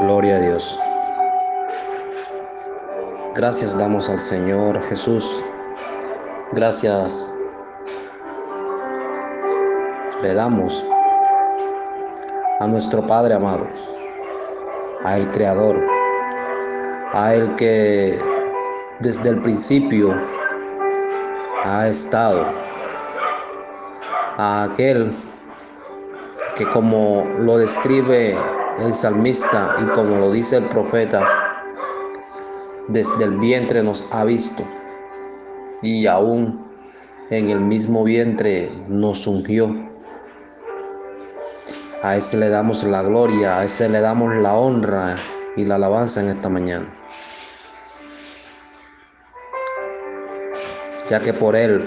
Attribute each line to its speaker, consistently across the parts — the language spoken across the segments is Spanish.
Speaker 1: Gloria a Dios. Gracias damos al Señor Jesús. Gracias le damos a nuestro Padre amado, a el Creador, a el que desde el principio ha estado, a aquel que como lo describe el salmista y como lo dice el profeta, desde el vientre nos ha visto y aún en el mismo vientre nos ungió. A ese le damos la gloria, a ese le damos la honra y la alabanza en esta mañana. Ya que por Él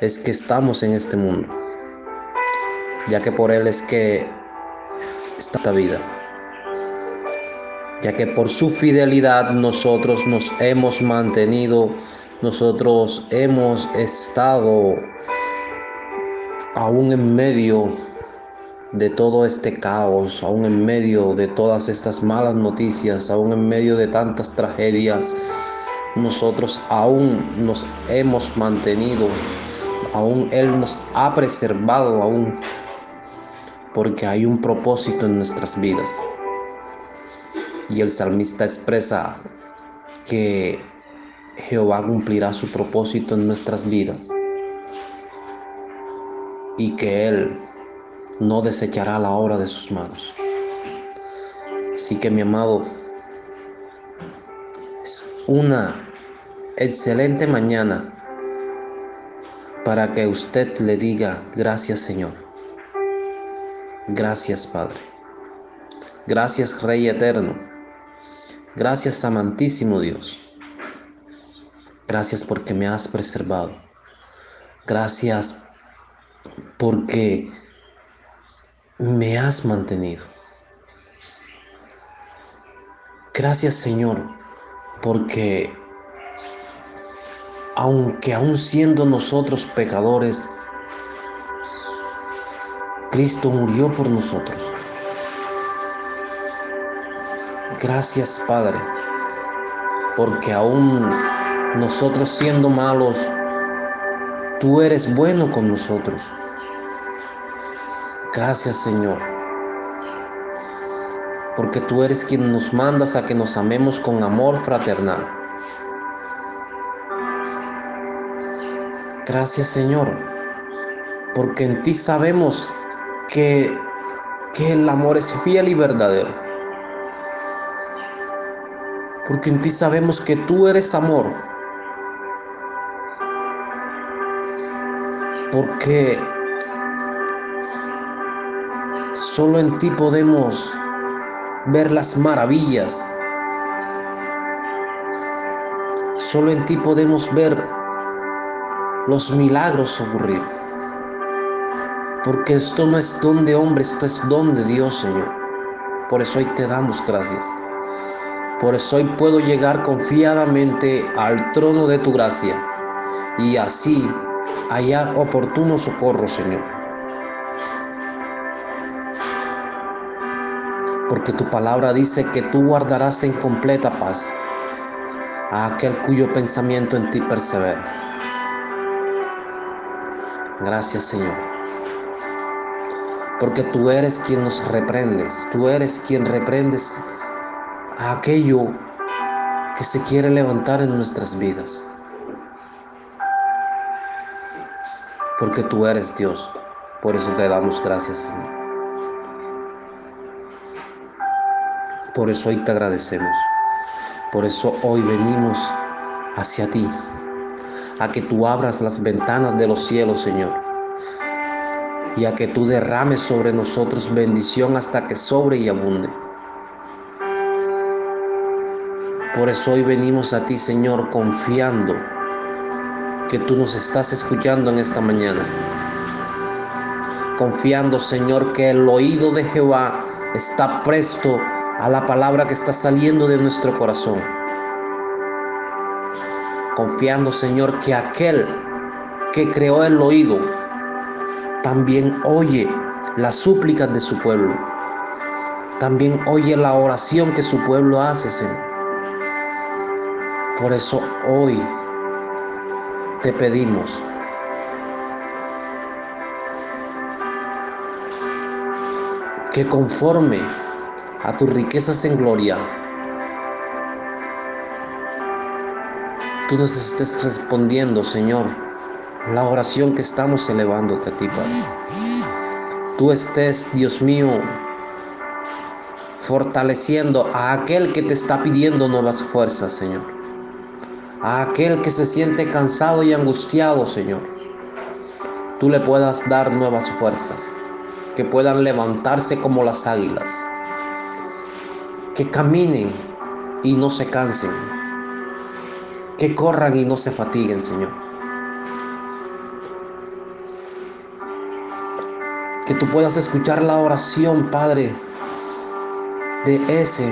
Speaker 1: es que estamos en este mundo ya que por Él es que esta vida, ya que por su fidelidad nosotros nos hemos mantenido, nosotros hemos estado aún en medio de todo este caos, aún en medio de todas estas malas noticias, aún en medio de tantas tragedias, nosotros aún nos hemos mantenido, aún Él nos ha preservado aún porque hay un propósito en nuestras vidas. Y el salmista expresa que Jehová cumplirá su propósito en nuestras vidas y que Él no desechará la obra de sus manos. Así que mi amado, es una excelente mañana para que usted le diga gracias Señor. Gracias, Padre. Gracias, Rey Eterno. Gracias, amantísimo Dios. Gracias porque me has preservado. Gracias porque me has mantenido. Gracias, Señor, porque aunque aún siendo nosotros pecadores, Cristo murió por nosotros. Gracias Padre, porque aún nosotros siendo malos, tú eres bueno con nosotros. Gracias Señor, porque tú eres quien nos mandas a que nos amemos con amor fraternal. Gracias Señor, porque en ti sabemos que, el amor es fiel y verdadero. Porque en ti sabemos que tú eres amor. Porque solo en ti podemos ver las maravillas. Solo en ti podemos ver los milagros ocurrir. Porque esto no es don de hombre, esto es don de Dios, Señor. Por eso hoy te damos gracias. Por eso hoy puedo llegar confiadamente al trono de tu gracia y así hallar oportuno socorro, Señor. Porque tu palabra dice que tú guardarás en completa paz a aquel cuyo pensamiento en ti persevera. Gracias, Señor porque tú eres quien nos reprendes, tú eres quien reprendes a aquello que se quiere levantar en nuestras vidas. Porque tú eres Dios, por eso te damos gracias, Señor. Por eso hoy te agradecemos. Por eso hoy venimos hacia ti, a que tú abras las ventanas de los cielos, Señor y a que tú derrames sobre nosotros bendición hasta que sobre y abunde. Por eso hoy venimos a ti, Señor, confiando que tú nos estás escuchando en esta mañana. Confiando, Señor, que el oído de Jehová está presto a la palabra que está saliendo de nuestro corazón. Confiando, Señor, que aquel que creó el oído también oye las súplicas de su pueblo. también oye la oración que su pueblo hace, Señor. Por eso hoy te pedimos que conforme a tus riquezas en gloria, tú nos estés respondiendo, Señor, la oración que estamos elevándote a ti, Padre. Tú estés, Dios mío, fortaleciendo a aquel que te está pidiendo nuevas fuerzas, Señor. A aquel que se siente cansado y angustiado, Señor. Tú le puedas dar nuevas fuerzas, que puedan levantarse como las águilas, que caminen y no se cansen, que corran y no se fatiguen, Señor. Que tú puedas escuchar la oración, Padre, de ese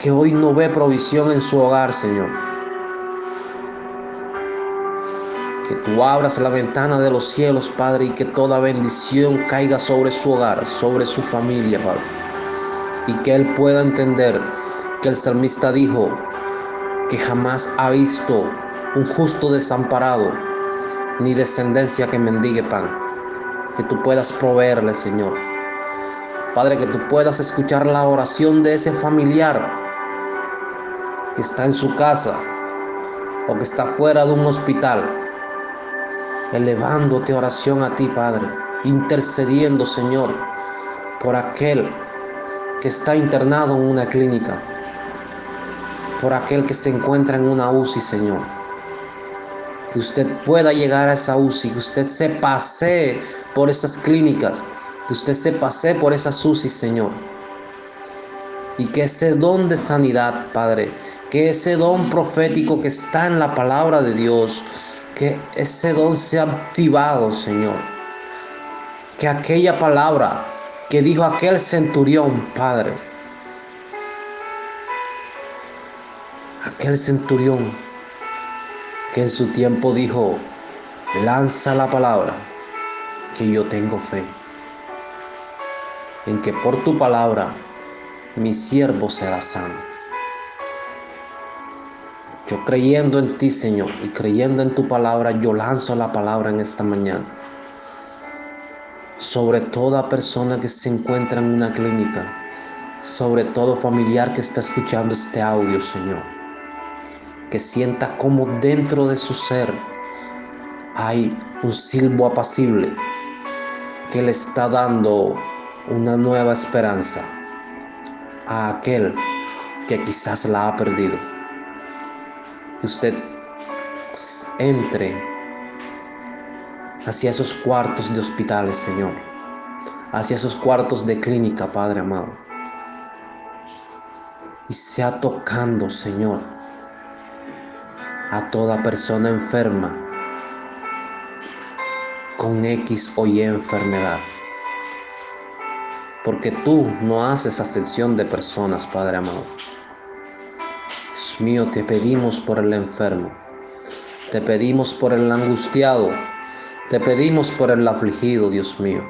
Speaker 1: que hoy no ve provisión en su hogar, Señor. Que tú abras la ventana de los cielos, Padre, y que toda bendición caiga sobre su hogar, sobre su familia, Padre. Y que Él pueda entender que el salmista dijo que jamás ha visto un justo desamparado, ni descendencia que mendigue pan. Que tú puedas proveerle, Señor. Padre, que tú puedas escuchar la oración de ese familiar que está en su casa o que está fuera de un hospital, elevándote oración a ti, Padre, intercediendo, Señor, por aquel que está internado en una clínica, por aquel que se encuentra en una UCI, Señor. Que usted pueda llegar a esa UCI, que usted se pase por esas clínicas, que usted se pase por esas UCI, Señor y que ese don de sanidad, Padre, que ese don profético que está en la palabra de Dios, que ese don sea activado, Señor. Que aquella palabra que dijo aquel centurión, Padre, aquel centurión que en su tiempo dijo, lanza la palabra, que yo tengo fe, en que por tu palabra mi siervo será sano. Yo creyendo en ti, Señor, y creyendo en tu palabra, yo lanzo la palabra en esta mañana. Sobre toda persona que se encuentra en una clínica, sobre todo familiar que está escuchando este audio, Señor. Que sienta como dentro de su ser hay un silbo apacible que le está dando una nueva esperanza a aquel que quizás la ha perdido. Que usted entre hacia esos cuartos de hospitales, Señor. Hacia esos cuartos de clínica, Padre amado. Y sea tocando, Señor, a toda persona enferma con X o Y enfermedad porque tú no haces ascensión de personas, Padre amado. Dios mío, te pedimos por el enfermo, te pedimos por el angustiado, te pedimos por el afligido, Dios mío.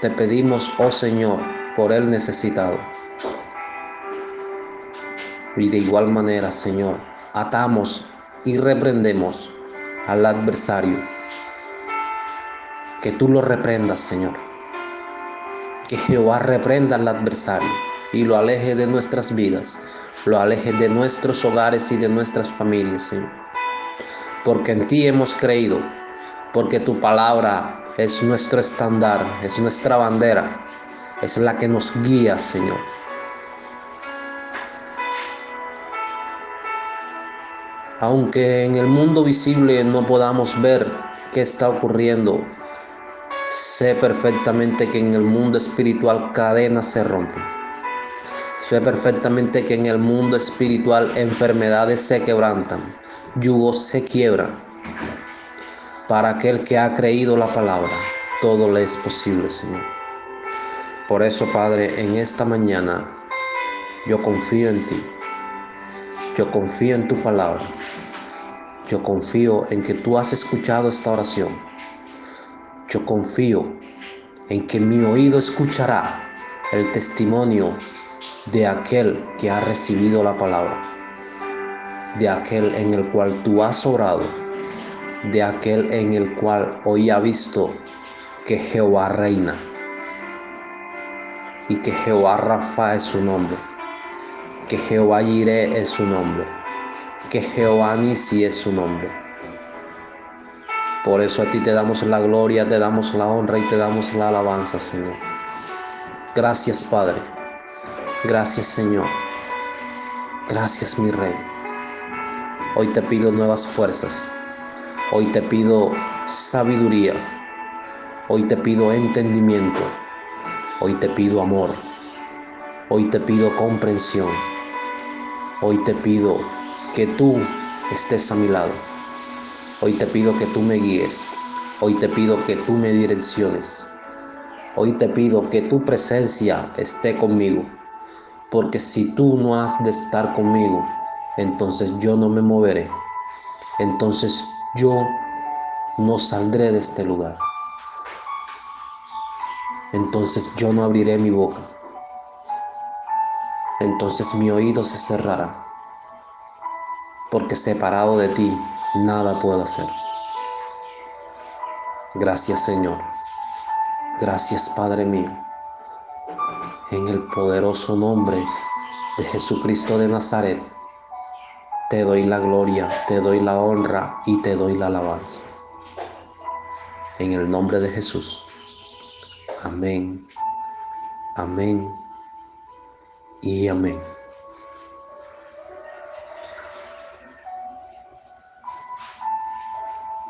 Speaker 1: Te pedimos, oh Señor, por el necesitado. Y de igual manera, Señor, atamos y reprendemos al adversario. Que tú lo reprendas, Señor que Jehová reprenda al adversario y lo aleje de nuestras vidas, lo aleje de nuestros hogares y de nuestras familias, Señor. Porque en ti hemos creído, porque tu palabra es nuestro estándar, es nuestra bandera, es la que nos guía, Señor. Aunque en el mundo visible no podamos ver qué está ocurriendo, Sé perfectamente que en el mundo espiritual cadenas se rompen. Sé perfectamente que en el mundo espiritual enfermedades se quebrantan, yugos se quiebran. Para aquel que ha creído la palabra, todo le es posible, Señor. Por eso, Padre, en esta mañana yo confío en ti. Yo confío en tu palabra. Yo confío en que tú has escuchado esta oración yo confío en que mi oído escuchará el testimonio de aquel que ha recibido la palabra, de aquel en el cual tú has orado, de aquel en el cual hoy ha visto que Jehová reina y que Jehová Rafa es su nombre, que Jehová Jireh es su nombre, que Jehová Nisi es su nombre. Por eso a ti te damos la gloria, te damos la honra y te damos la alabanza, Señor. Gracias, Padre. Gracias, Señor. Gracias, mi Rey. Hoy te pido nuevas fuerzas. Hoy te pido sabiduría. Hoy te pido entendimiento. Hoy te pido amor. Hoy te pido comprensión. Hoy te pido que tú estés a mi lado. Hoy te pido que tú me guíes. Hoy te pido que tú me direcciones. Hoy te pido que tu presencia esté conmigo. Porque si tú no has de estar conmigo, entonces yo no me moveré. Entonces yo no saldré de este lugar entonces yo no abriré mi boca. Entonces mi oído se cerrará, porque separado de ti nada puedo hacer. Gracias Señor, gracias Padre mío, en el poderoso nombre de Jesucristo de Nazaret, te doy la gloria, te doy la honra y te doy la alabanza. En el nombre de Jesús. Amén, amén y amén.